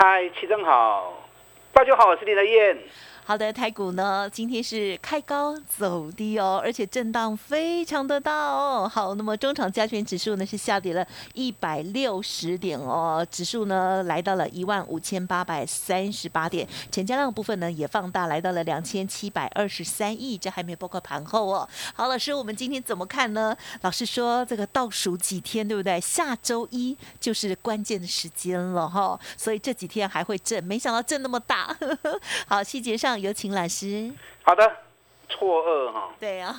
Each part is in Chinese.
嗨，齐正好，大家好，我是林德燕。好的，台股呢今天是开高走低哦，而且震荡非常的大哦。好，那么中场加权指数呢是下跌了一百六十点哦，指数呢来到了一万五千八百三十八点，成交量部分呢也放大来到了两千七百二十三亿，这还没有包括盘后哦。好，老师，我们今天怎么看呢？老师说这个倒数几天对不对？下周一就是关键的时间了哈，所以这几天还会震，没想到震那么大。好，细节上。有请老师。好的，错愕哈。对呀。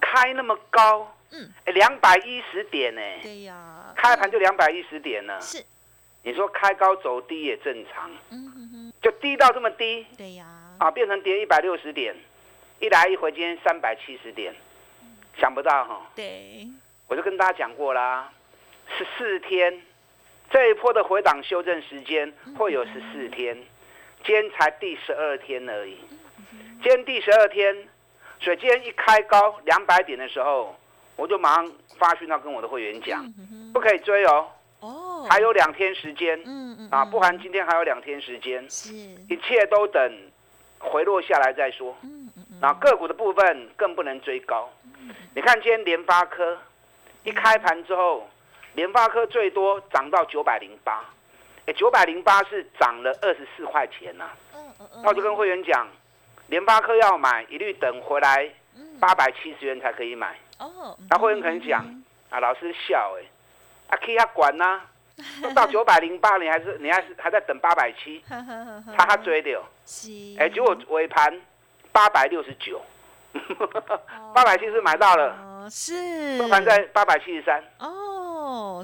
开那么高，嗯，哎，两百一十点呢。对呀。开盘就两百一十点呢。是。你说开高走低也正常。嗯哼哼。就低到这么低。对呀。啊，变成跌一百六十点，一来一回今天三百七十点，想不到哈。对。我就跟大家讲过啦，十四天，这一波的回档修正时间会有十四天。今天才第十二天而已，今天第十二天，所以今天一开高两百点的时候，我就马上发讯到跟我的会员讲，不可以追哦，哦，还有两天时间，嗯嗯，啊，不含今天还有两天时间，是，一切都等回落下来再说，嗯嗯嗯，那个股的部分更不能追高，你看今天联发科一开盘之后，联发科最多涨到九百零八。哎，九百零八是涨了二十四块钱呐。嗯嗯嗯。那我就跟会员讲，联发科要买，一律等回来八百七十元才可以买。哦。那会员可能讲，啊，老师笑哎，啊，可以他管呐，都到九百零八，你还是你还是还在等八百七，他他追的哦。是。哎，结果尾盘八百六十九，八百七十买到了。哦，是。收盘在八百七十三。哦。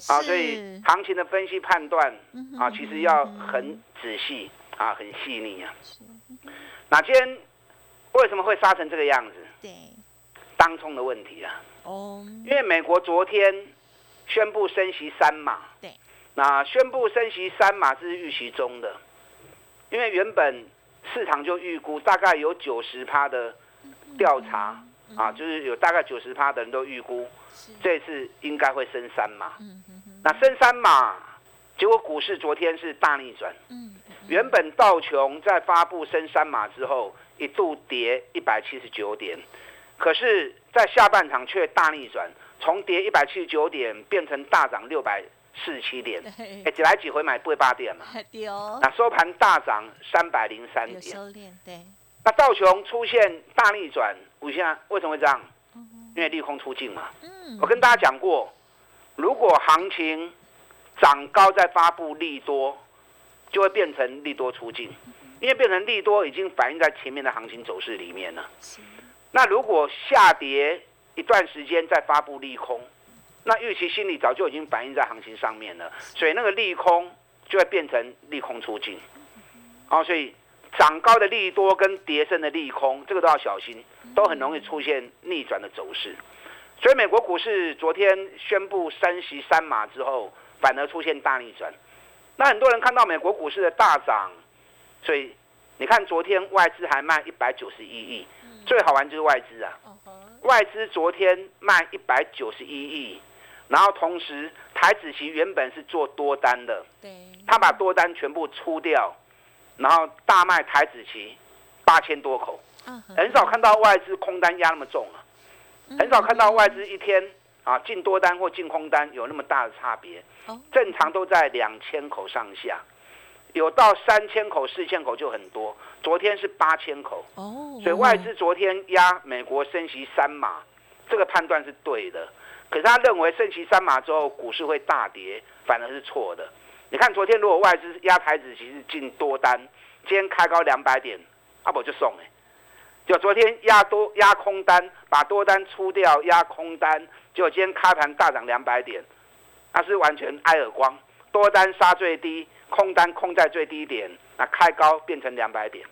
啊，所以行情的分析判断啊，其实要很仔细啊，很细腻啊。那今天为什么会杀成这个样子？对，当冲的问题啊。哦。因为美国昨天宣布升息三码。对。那宣布升息三码是预期中的，因为原本市场就预估大概有九十趴的调查啊，就是有大概九十趴的人都预估。这次应该会升三码，那升三码，结果股市昨天是大逆转。嗯原本道琼在发布升三码之后，一度跌一百七十九点，可是，在下半场却大逆转，从跌一百七十九点变成大涨六百四十七点，哎，几来几回买不会八点嘛？那收盘大涨三百零三点。对。那道琼出现大逆转，我现在为什么会这样？因为利空出尽嘛，我跟大家讲过，如果行情涨高再发布利多，就会变成利多出尽，因为变成利多已经反映在前面的行情走势里面了。那如果下跌一段时间再发布利空，那预期心理早就已经反映在行情上面了，所以那个利空就会变成利空出尽。好，所以。涨高的利多跟跌升的利空，这个都要小心，都很容易出现逆转的走势。所以美国股市昨天宣布三息三码之后，反而出现大逆转。那很多人看到美国股市的大涨，所以你看昨天外资还卖一百九十一亿，最好玩就是外资啊，外资昨天卖一百九十一亿，然后同时台子期原本是做多单的，他把多单全部出掉。然后大卖台子期八千多口，很少看到外资空单压那么重啊，很少看到外资一天啊进多单或进空单有那么大的差别，正常都在两千口上下，有到三千口、四千口就很多，昨天是八千口，所以外资昨天压美国升息三码，这个判断是对的，可是他认为升息三码之后股市会大跌，反而是错的。你看，昨天如果外资压台子，其实进多单，今天开高两百点，阿伯就送哎。就昨天压多压空单，把多单出掉，压空单，结果今天开盘大涨两百点，那是完全挨耳光。多单杀最低，空单空在最低点，那开高变成两百点，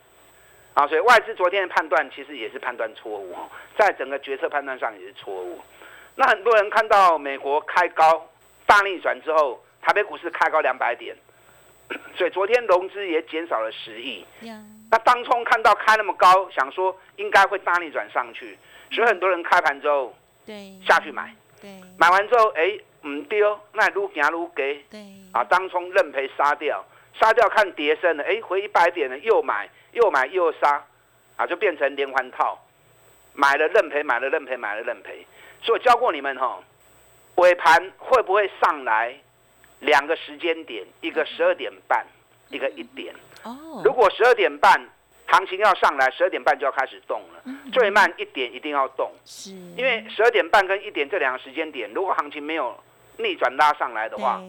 啊，所以外资昨天的判断其实也是判断错误，在整个决策判断上也是错误。那很多人看到美国开高大逆转之后，台北股市开高两百点，所以昨天融资也减少了十亿。那当冲看到开那么高，想说应该会大逆转上去，所以很多人开盘之后对。下去买，对。买完之后哎唔丢，那撸行撸给对。啊，当冲认赔杀掉，杀掉看跌升了，哎回一百点了又买又买又杀，啊就变成连环套，买了认赔，买了认赔，买了认赔。所以我教过你们哈，尾盘会不会上来两个时间点，一个十二点半，一个一点。哦，如果十二点半行情要上来，十二点半就要开始动了，嗯。最慢一点一定要动，是。因为十二点半跟一点这两个时间点，如果行情没有逆转拉上来的话，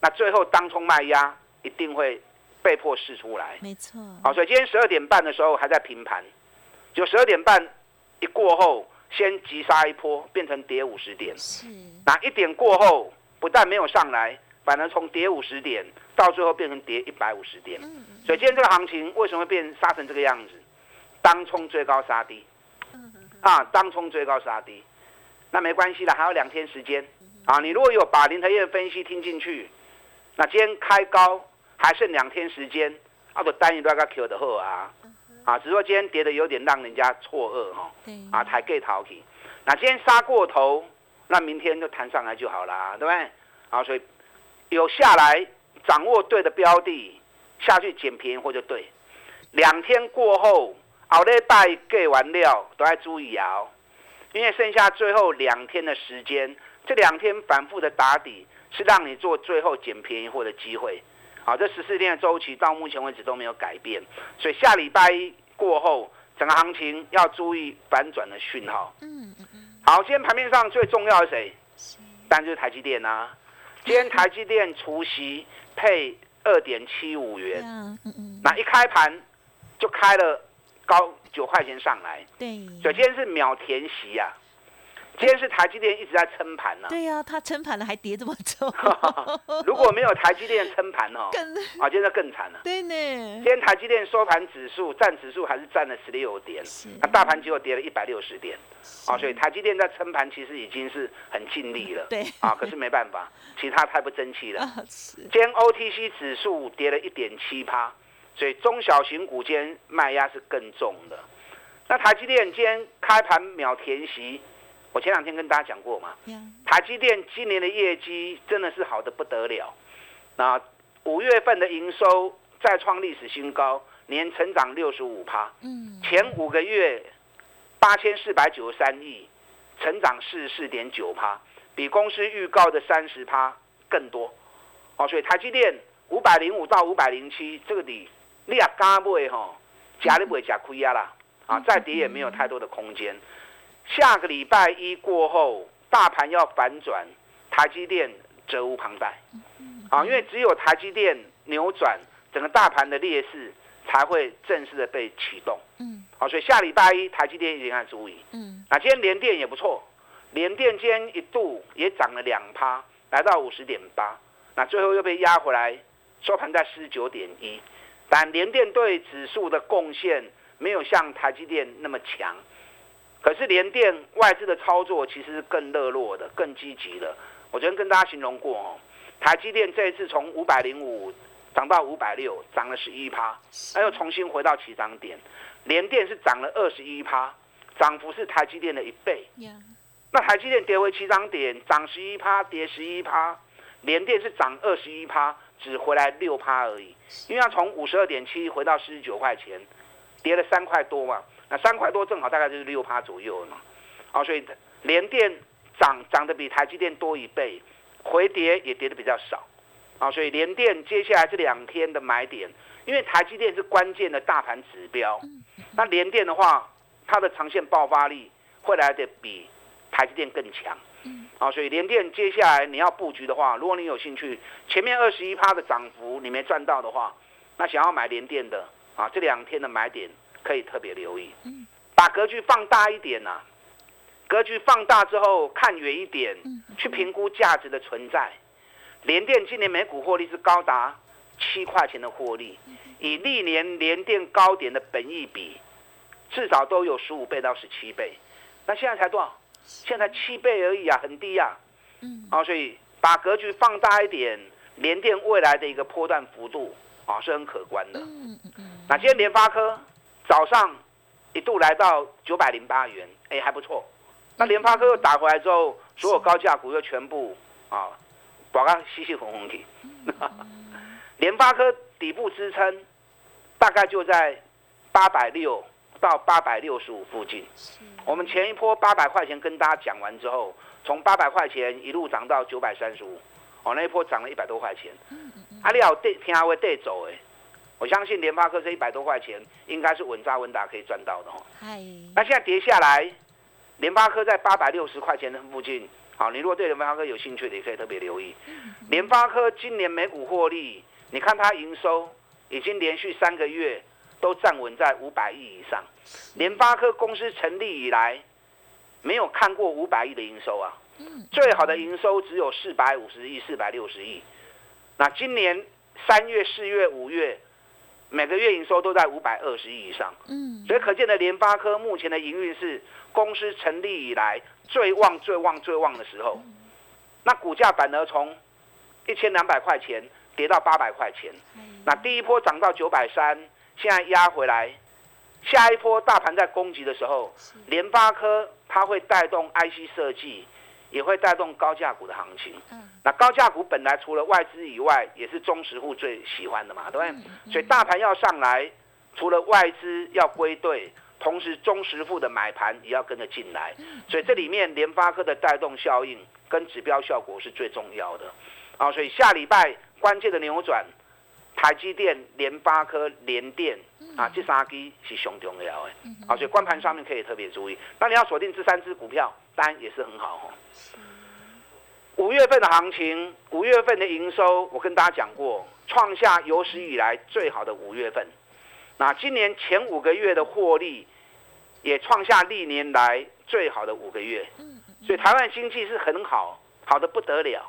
那最后当冲卖压一定会被迫试出来。没错，好，所以今天十二点半的时候还在平盘，就十二点半一过后，先急杀一波，变成跌五十点。是。那一点过后，不但没有上来，反而从跌五十点到最后变成跌一百五十点。嗯所以今天这个行情为什么会变杀成这个样子？当冲追高杀低，嗯啊，当冲追高杀低，那没关系了，还有两天时间啊。你如果有把林台业的分析听进去，那今天开高还剩两天时间，啊，不单一都要 Q 的后啊，啊，只是说今天跌的有点让人家错愕哈、对啊，抬 gay 逃去。那今天杀过头，那明天就弹上来就好啦，对不对？啊，所以有下来掌握对的标的，下去捡便宜货就对。两天过后，后礼拜给完料都要注意啊、哦，因为剩下最后两天的时间，这两天反复的打底是让你做最后捡便宜货的机会。好，这十四天的周期到目前为止都没有改变，所以下礼拜一过后，整个行情要注意反转的讯号。嗯嗯嗯好，今天盘面上最重要的是谁？是当然就是台积电啊。今天台积电除夕配二点七五元，那一开盘就开了高九块钱上来，对所以今天是秒填息啊。今天是台积电一直在撑盘呢、对呀，它撑盘了还跌这么重，如果没有台积电撑盘哦，更啊，今天就更惨了。对呢今，天台积电收盘指数占指数还是占了十六点，是那大盘结果跌了一百六十点，啊，所以台积电在撑盘其实已经是很尽力了。对啊，可是没办法，其他太不争气了。今天 OTC 指数跌了一点七趴，所以中小型股今天卖压是更重的。那台积电今天开盘秒填息，我前两天跟大家讲过嘛，呀台积电今年的业绩真的是好的不得了。那五月份的营收再创历史新高，年成长六十五趴，嗯前五个月八千四百九十三亿，成长四十四点九趴，比公司预告的三十趴更多。哦，所以台积电五百零五到五百零七这个底，你也敢买吼，加你不会加亏啊啦，啊，再跌也没有太多的空间。下个礼拜一过后，大盘要反转，台积电责无旁贷。啊，因为只有台积电扭转，整个大盘的劣势才会正式的被启动。嗯好，所以下礼拜一台积电一定要注意。嗯那今天联电也不错，联电今天一度也涨了两趴，来到五十点八，那最后又被压回来，收盘在四十九点一。但联电对指数的贡献没有像台积电那么强，可是联电外资的操作其实是更热络的、更积极的。我昨天跟大家形容过哦，台积电这一次从五百零五涨到五百六，涨了十一趴，那又重新回到起涨点。联电是涨了二十一趴，涨幅是台积电的一倍。呀那台积电跌回起涨点，涨十一趴，跌十一趴，联电是涨二十一趴，只回来六趴而已。因为它从五十二点七回到四十九块钱，跌了三块多嘛，那三块多正好大概就是六趴左右了嘛。啊，所以联电涨涨得比台积电多一倍，回跌也跌得比较少。啊，所以联电接下来这两天的买点，因为台积电是关键的大盘指标，那联电的话，它的长线爆发力会来的比台积电更强。啊，所以联电接下来你要布局的话，如果你有兴趣，前面二十一趴的涨幅你没赚到的话，那想要买联电的啊，这两天的买点可以特别留意，把格局放大一点呐、格局放大之后看远一点，去评估价值的存在。联电今年每股获利是高达七块钱的获利，以历年连电高点的本益比，至少都有十五倍到十七倍。那现在才多少？现在七倍而已啊，很低啊。嗯。啊，所以把格局放大一点，联电未来的一个波段幅度啊是很可观的。嗯嗯嗯。那今天联发科早上一度来到九百零八元，哎还不错。那联发科又打回来之后，所有高价股又全部啊，保刚稀稀红红的。联发科底部支撑大概就在八百六到八百六十五附近。我们前一波八百块钱跟大家讲完之后，从八百块钱一路涨到九百三十五，哦，那一波涨了一百多块钱。阿里奥带听阿威带走哎，我相信联发科这一百多块钱应该是稳扎稳打可以赚到的哦。嗨，那现在跌下来，联发科在八百六十块钱的附近，好，你如果对联发科有兴趣的，也可以特别留意。联发科今年每股获利。你看它营收已经连续三个月都站稳在五百亿以上，联发科公司成立以来没有看过五百亿的营收啊，最好的营收只有四百五十亿、四百六十亿。那今年三月、四月、五月每个月营收都在五百二十亿以上，嗯，所以可见的联发科目前的营运是公司成立以来最旺、最旺、最旺的时候。那股价反而从一千两百块钱。跌到八百块钱，那第一波涨到九百三，现在压回来，下一波大盘在攻击的时候，联发科它会带动 IC 设计，也会带动高价股的行情。嗯那高价股本来除了外资以外，也是中实户最喜欢的嘛，对不对？所以大盘要上来，除了外资要归队，同时中实户的买盘也要跟着进来。所以这里面联发科的带动效应跟指标效果是最重要的。啊，所以下礼拜。关键的扭转，台积电、联发科、联电啊，这三支是上重要的，啊，所以关盘上面可以特别注意。那你要锁定这三只股票，当然也是很好哦。五月份的行情，五月份的营收，我跟大家讲过，创下有史以来最好的五月份。那今年前五个月的获利，也创下历年来最好的五个月。所以台湾经济是很好，好的不得了。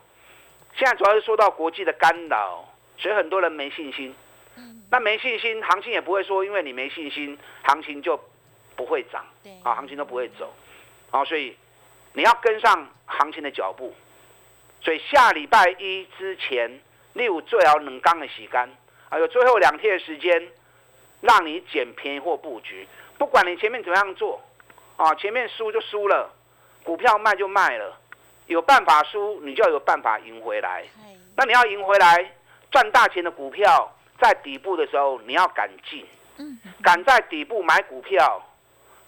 现在主要是受到国际的干扰，所以很多人没信心。那没信心，行情也不会说，因为你没信心，行情就不会涨。啊，行情都不会走。啊，所以你要跟上行情的脚步。所以下礼拜一之前，你有最好能刚的洗干，还有最后两天的时间，让你捡便宜或布局。不管你前面怎么样做，啊，前面输就输了，股票卖就卖了。有办法输，你就要有办法赢回来。那你要赢回来，赚大钱的股票，在底部的时候，你要敢进，敢在底部买股票。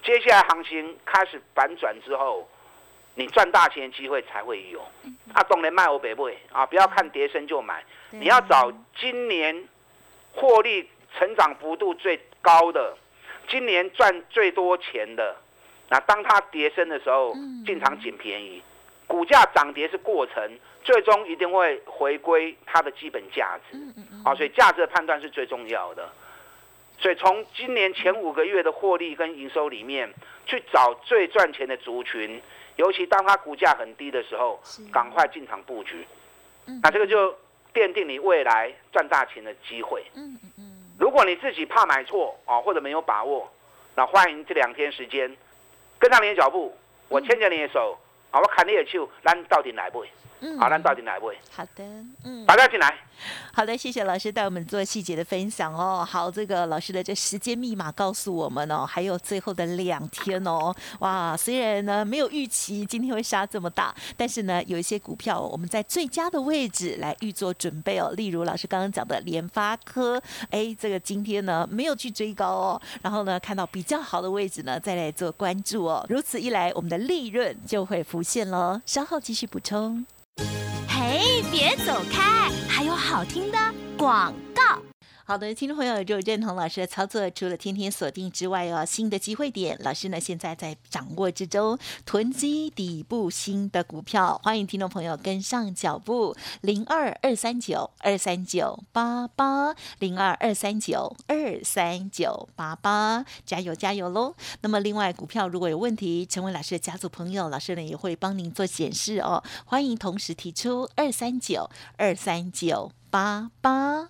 接下来行情开始反转之后，你赚大钱的机会才会有。啊，懂人卖我北会啊，不要看跌升就买，你要找今年获利成长幅度最高的，今年赚最多钱的。那当它跌升的时候，进场捡便宜。股价涨跌是过程，最终一定会回归它的基本价值。啊，所以价值的判断是最重要的。所以从今年前五个月的获利跟营收里面，去找最赚钱的族群，尤其当它股价很低的时候，赶快进场布局。嗯。那这个就奠定你未来赚大钱的机会。嗯嗯嗯。如果你自己怕买错啊，或者没有把握，那欢迎这两天时间跟上你的脚步，我牵着你的手。啊，我砍你的手，咱到底来不？嗯，好，咱到底来位？好的，嗯，大家进来。好的，谢谢老师带我们做细节的分享哦。好，这个老师的这时间密码告诉我们哦，还有最后的两天哦。哇，虽然呢没有预期今天会杀这么大，但是呢有一些股票我们在最佳的位置来预做准备哦。例如老师刚刚讲的联发科，哎，这个今天呢没有去追高哦，然后呢看到比较好的位置呢再来做关注哦。如此一来，我们的利润就会浮现喽。稍后继续补充。嘿，别走开，还有好听的广告。好的，听众朋友，如果认同老师的操作，除了天天锁定之外哦，新的机会点，老师呢现在在掌握之中，囤积底部新的股票，欢迎听众朋友跟上脚步，零二二三九二三九八八，零二二三九二三九八八，加油加油喽！那么另外股票如果有问题，成为老师的家族朋友，老师呢也会帮您做显示哦，欢迎同时提出二三九二三九八八。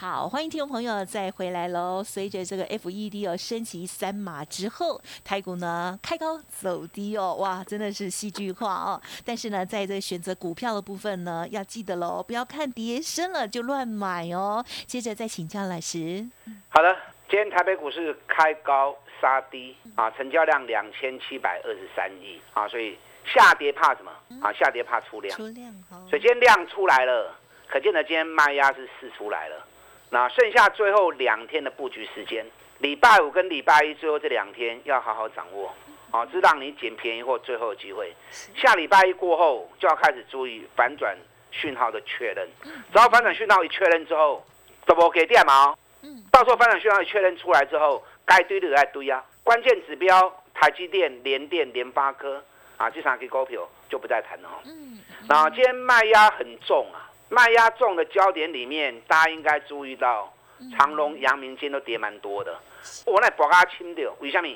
好，欢迎听众朋友再回来喽。随着这个 FED 哦升级三码之后，台股呢开高走低哦，哇，真的是戏剧化哦。但是呢，在这个选择股票的部分呢，要记得喽，不要看跌升了就乱买哦。接着再请教老师。好的，今天台北股市开高杀低啊，成交量两千七百二十三亿啊，所以下跌怕什么啊？下跌怕出量，出量哦。所以今天量出来了，可见的今天卖压是试出来了。那剩下最后两天的布局时间，礼拜五跟礼拜一最后这两天要好好掌握，啊，是让你捡便宜或最后的机会。下礼拜一过后就要开始注意反转讯号的确认，只要反转讯号一确认之后，double 给电毛，到时候反转讯号一确认出来之后，该堆的来堆啊。关键指标台积电、联电、联发科啊，这三个股票就不再谈了。嗯，那今天卖压很重啊。卖压重的焦点里面，大家应该注意到，长隆、阳明今天都跌蛮多的。我那博阿清的，为什么？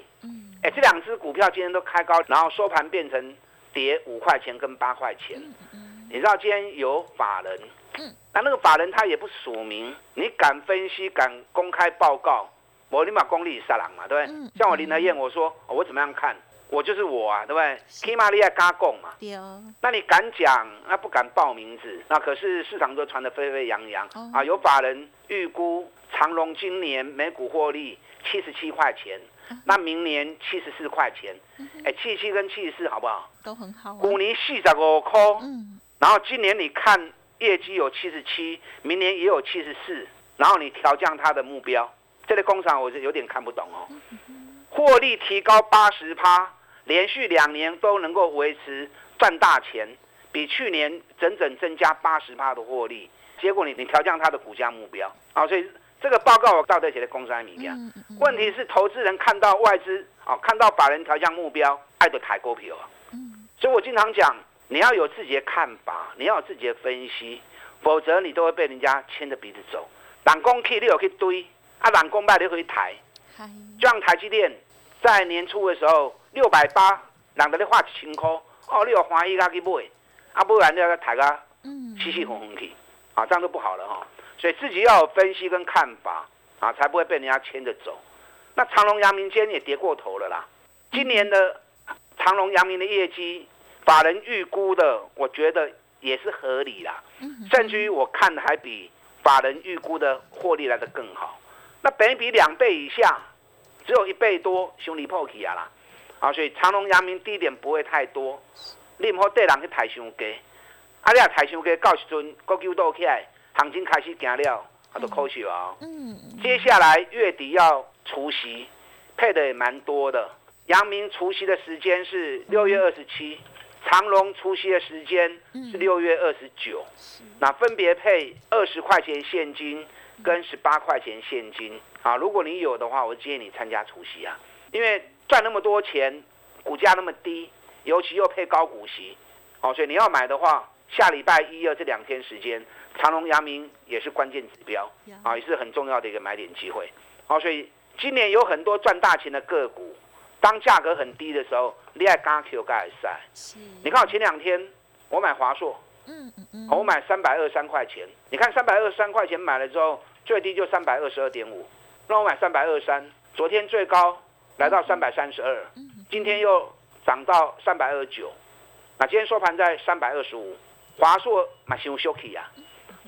哎，这两只股票今天都开高，然后收盘变成跌五块钱跟八块钱。你知道今天有法人，那那个法人他也不署名，你敢分析、敢公开报告，我立马功力杀人嘛，对不对？像我林德燕，我说我怎么样看？我就是我啊，对不对？起码你要加供嘛。对哦。那你敢讲，那不敢报名字，那可是市场都传得沸沸扬扬啊！有法人预估长隆今年每股获利七十七块钱，那明年七十四块钱。哎，七七跟七十四好不好？都很好。股年四十五块，嗯。然后今年你看业绩有七十七，明年也有七十四，然后你调降它的目标，这类工厂我是有点看不懂哦。获利提高八十趴。连续两年都能够维持赚大钱，比去年整整增加八十趴的获利。结果你你调降它的股价目标啊，所以这个报告我到底写的公开米面。问题是投资人看到外资啊，看到法人调降目标，爱的抬股票啊。所以我经常讲，你要有自己的看法，你要有自己的分析，否则你都会被人家牵着鼻子走。冷工去你有去堆，啊冷工卖你可以抬。就像台积电在年初的时候。六百八，人家咧花一千块，哦，你有欢喜甲去买，啊，不然你要抬个，气气哄哄去，啊，这样就不好了哈。所以自己要有分析跟看法，啊，才不会被人家牵着走。那长隆、阳明间也跌过头了啦。今年的长隆、阳明的业绩，法人预估的，我觉得也是合理啦。甚至于我看的还比法人预估的获利来的更好。那等于比两倍以下，只有一倍多，兄弟破起啊啦。啊，所以长隆、阳明低点不会太多，你唔好带人去抬伤低。啊，你啊抬伤低，到时阵股球倒起来，行情开始行了，啊，都可惜啊。嗯。接下来月底要除夕，配的也蛮多的。阳明除夕的时间是六月二十七，长隆除夕的时间是六月二十九。那分别配二十块钱现金跟十八块钱现金。啊，如果你有的话，我建议你参加除夕啊，因为。赚那么多钱，股价那么低，尤其又配高股息，哦，所以你要买的话，下礼拜一、二这两天时间，长隆、阳明也是关键指标，啊，也是很重要的一个买点机会，好，所以今年有很多赚大钱的个股，当价格很低的时候，你爱加 Q 加赛，你看我前两天我买华硕，嗯嗯嗯，我买三百二三块钱，你看三百二三块钱买了之后，最低就三百二十二点五，那我买三百二三，昨天最高。来到三百三十二，今天又涨到三百二十九，那今天收盘在三百二十五。华硕马修修 k 啊，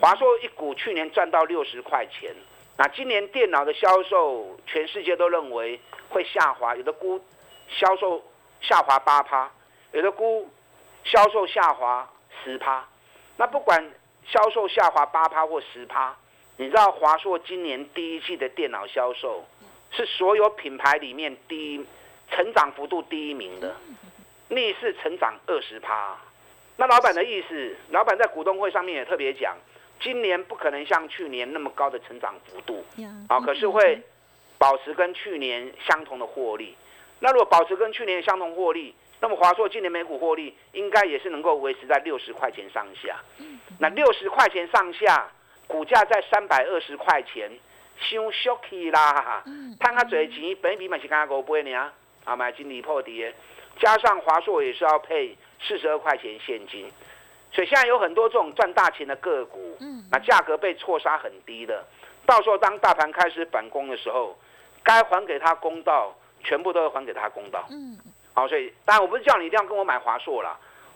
华硕一股去年赚到六十块钱，那今年电脑的销售，全世界都认为会下滑，有的估销售下滑八趴，有的估销售下滑十趴。那不管销售下滑八趴或十趴，你知道华硕今年第一季的电脑销售是所有品牌里面第一成长幅度第一名的，逆势成长二十趴。那老板的意思，老板在股东会上面也特别讲，今年不可能像去年那么高的成长幅度，啊，可是会保持跟去年相同的获利。那如果保持跟去年相同获利，那么华硕今年每股获利应该也是能够维持在六十块钱上下。那六十块钱上下，股价在三百二十块钱，伤俗气啦！赚他嘴钱，本比买是刚刚五倍呢，啊，买金利破跌，加上华硕也是要配。四十二块钱现金，所以现在有很多这种赚大钱的个股，嗯，那价格被错杀很低的，到时候当大盘开始反攻的时候，该还给他公道，全部都要还给他公道，嗯，好，所以当然我不是叫你一定要跟我买华硕啦，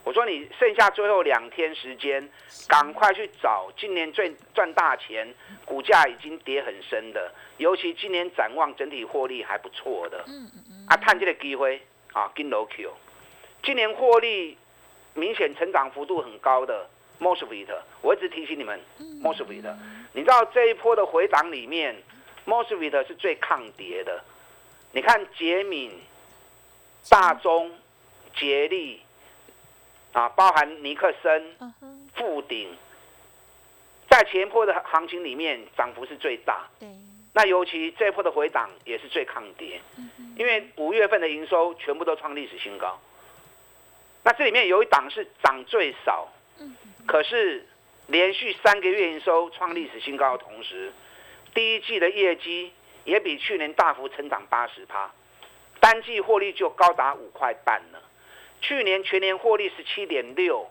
我说你剩下最后两天时间，赶快去找今年最赚大钱，股价已经跌很深的，尤其今年展望整体获利还不错的，嗯嗯嗯，啊，探这个机会啊，跟楼 Q。今年获利明显成长幅度很高的 Mosfet，我一直提醒你们 Mosfet，你知道这一波的回档里面，Mosfet 是最抗跌的。你看杰敏、大中、杰力啊，包含尼克森、富鼎，在前波的行情里面涨幅是最大。对。那尤其这一波的回档也是最抗跌，因为五月份的营收全部都创历史新高。那这里面有一档是涨最少，可是连续三个月营收创历史新高的同时，第一季的业绩也比去年大幅成长八十趴，单季获利就高达五块半了。去年全年获利十七点六，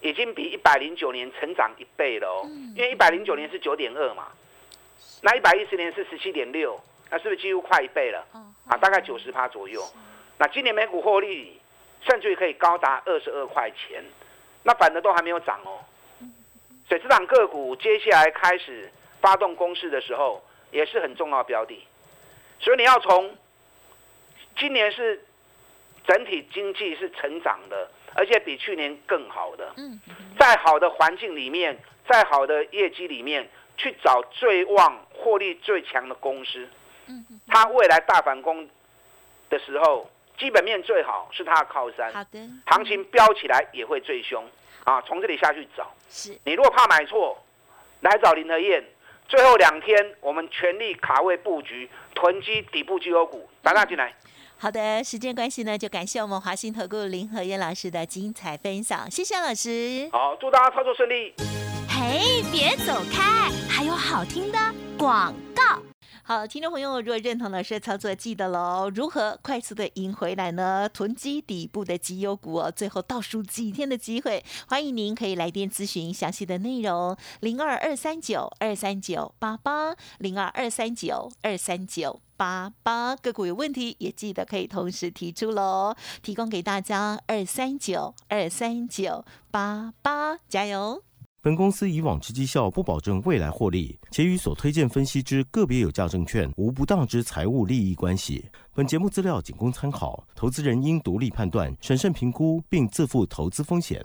已经比一百零九年成长一倍了哦。因为一百零九年是九点二嘛，那一百一十年是十七点六，那是不是几乎快一倍了？啊，大概九十趴左右。那今年每股获利。甚至于可以高达二十二块钱，那反而都还没有涨哦。所以这档个股接下来开始发动攻势的时候，也是很重要的标的。所以你要从今年是整体经济是成长的，而且比去年更好的。嗯在好的环境里面，在好的业绩里面，去找最旺、获利最强的公司。它未来大反攻的时候。基本面最好是它的靠山，好的，行情飙起来也会最凶啊！从这里下去找，是你如果怕买错，来找林和燕。最后两天我们全力卡位布局，囤积底部绩优股，打大进来。好的，时间关系呢，就感谢我们华兴投顾林和燕老师的精彩分享，谢谢老师。好，祝大家操作顺利。嘿，别走开，还有好听的广告。好，听众朋友，如果认同老师的操作，记得喽。如何快速的赢回来呢？囤积底部的绩优股哦，最后倒数几天的机会，欢迎您可以来电咨询详细的内容，零二二三九二三九八八，零二二三九二三九八八。个股有问题也记得可以同时提出喽，提供给大家二三九二三九八八，加油。本公司以往之绩效不保证未来获利，且与所推荐分析之个别有价证券无不当之财务利益关系。本节目资料仅供参考，投资人应独立判断、审慎评估，并自负投资风险。